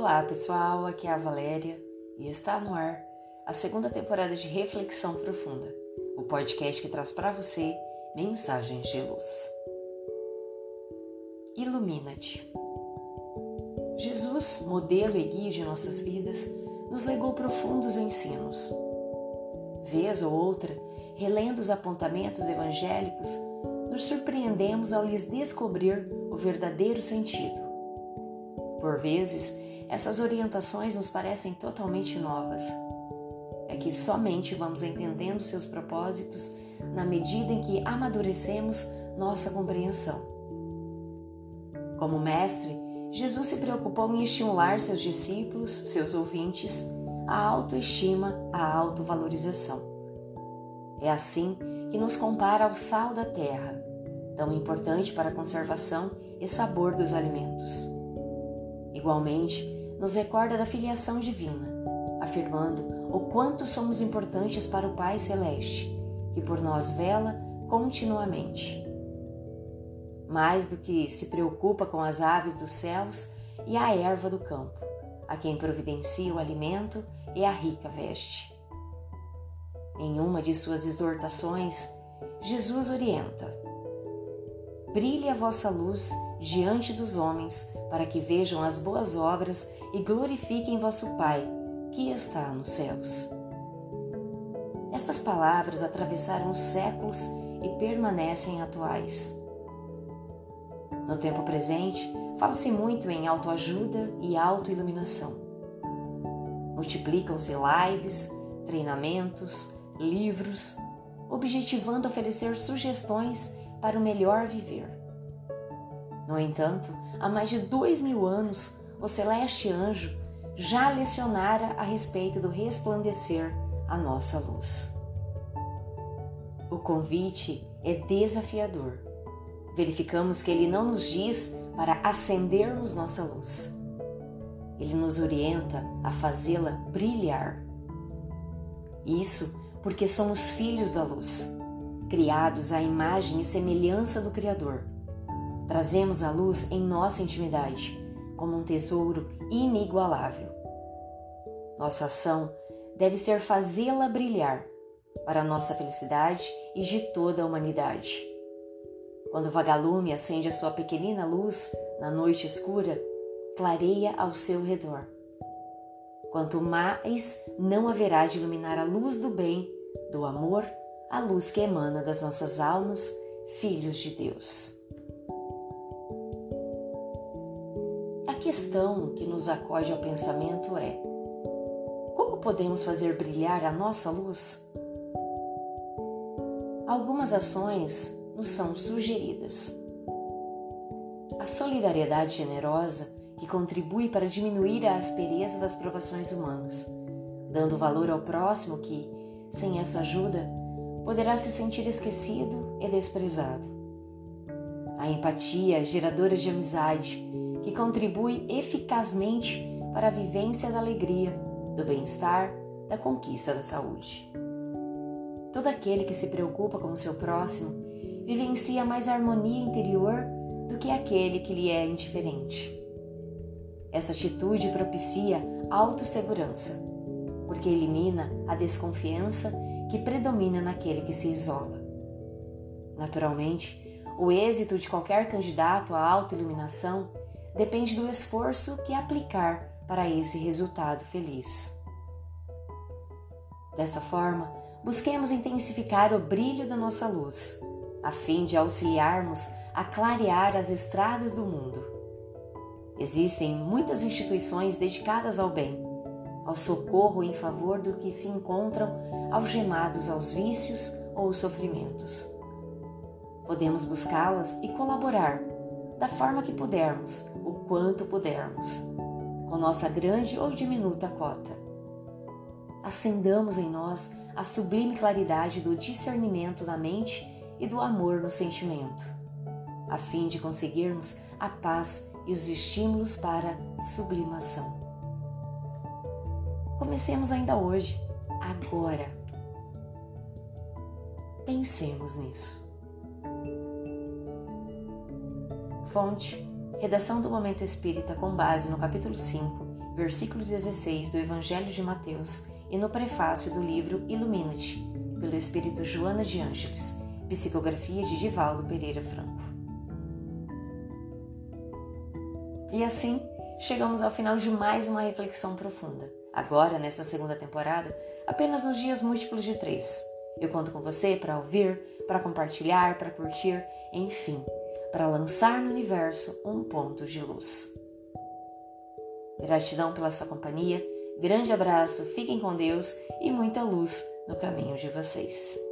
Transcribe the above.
Olá pessoal, aqui é a Valéria e está no ar a segunda temporada de Reflexão Profunda, o podcast que traz para você mensagens de luz. Ilumina-te. Jesus, modelo e guia de nossas vidas, nos legou profundos ensinos. Vez ou outra, relendo os apontamentos evangélicos, nos surpreendemos ao lhes descobrir o verdadeiro sentido. Por vezes, essas orientações nos parecem totalmente novas. É que somente vamos entendendo seus propósitos na medida em que amadurecemos nossa compreensão. Como mestre, Jesus se preocupou em estimular seus discípulos, seus ouvintes, a autoestima, a autovalorização. É assim que nos compara ao sal da terra, tão importante para a conservação e sabor dos alimentos. Igualmente, nos recorda da filiação divina, afirmando o quanto somos importantes para o Pai Celeste, que por nós vela continuamente. Mais do que se preocupa com as aves dos céus e a erva do campo, a quem providencia o alimento e a rica veste. Em uma de suas exortações, Jesus orienta: Brilhe a vossa luz diante dos homens, para que vejam as boas obras e glorifiquem vosso Pai, que está nos céus. Estas palavras atravessaram os séculos e permanecem atuais. No tempo presente, fala-se muito em autoajuda e autoiluminação. Multiplicam-se lives, treinamentos, livros, objetivando oferecer sugestões para o melhor viver. No entanto, há mais de dois mil anos, o celeste anjo já lecionara a respeito do resplandecer a nossa luz. O convite é desafiador. Verificamos que ele não nos diz para acendermos nossa luz. Ele nos orienta a fazê-la brilhar. Isso porque somos filhos da luz criados à imagem e semelhança do Criador. Trazemos a luz em nossa intimidade, como um tesouro inigualável. Nossa ação deve ser fazê-la brilhar para nossa felicidade e de toda a humanidade. Quando o vagalume acende a sua pequenina luz na noite escura, clareia ao seu redor. Quanto mais não haverá de iluminar a luz do bem, do amor a luz que emana das nossas almas, filhos de Deus. A questão que nos acode ao pensamento é: como podemos fazer brilhar a nossa luz? Algumas ações nos são sugeridas. A solidariedade generosa que contribui para diminuir a aspereza das provações humanas, dando valor ao próximo que, sem essa ajuda, poderá se sentir esquecido e desprezado. A empatia geradora de amizade, que contribui eficazmente para a vivência da alegria, do bem-estar, da conquista da saúde. Todo aquele que se preocupa com o seu próximo vivencia mais harmonia interior do que aquele que lhe é indiferente. Essa atitude propicia autossegurança, porque elimina a desconfiança que predomina naquele que se isola. Naturalmente, o êxito de qualquer candidato à autoiluminação depende do esforço que aplicar para esse resultado feliz. Dessa forma, busquemos intensificar o brilho da nossa luz, a fim de auxiliarmos a clarear as estradas do mundo. Existem muitas instituições dedicadas ao bem, ao socorro em favor do que se encontram algemados aos vícios ou sofrimentos. Podemos buscá-las e colaborar da forma que pudermos, o quanto pudermos, com nossa grande ou diminuta cota. Acendamos em nós a sublime claridade do discernimento na mente e do amor no sentimento, a fim de conseguirmos a paz e os estímulos para sublimação. Comecemos ainda hoje, agora. Pensemos nisso. Fonte: Redação do Momento Espírita com base no capítulo 5, versículo 16 do Evangelho de Mateus e no prefácio do livro Illuminati, pelo Espírito Joana de Ângeles, psicografia de Divaldo Pereira Franco. E assim, chegamos ao final de mais uma reflexão profunda. Agora, nessa segunda temporada, apenas nos dias múltiplos de três. Eu conto com você para ouvir, para compartilhar, para curtir, enfim, para lançar no universo um ponto de luz. Gratidão pela sua companhia, grande abraço, fiquem com Deus e muita luz no caminho de vocês.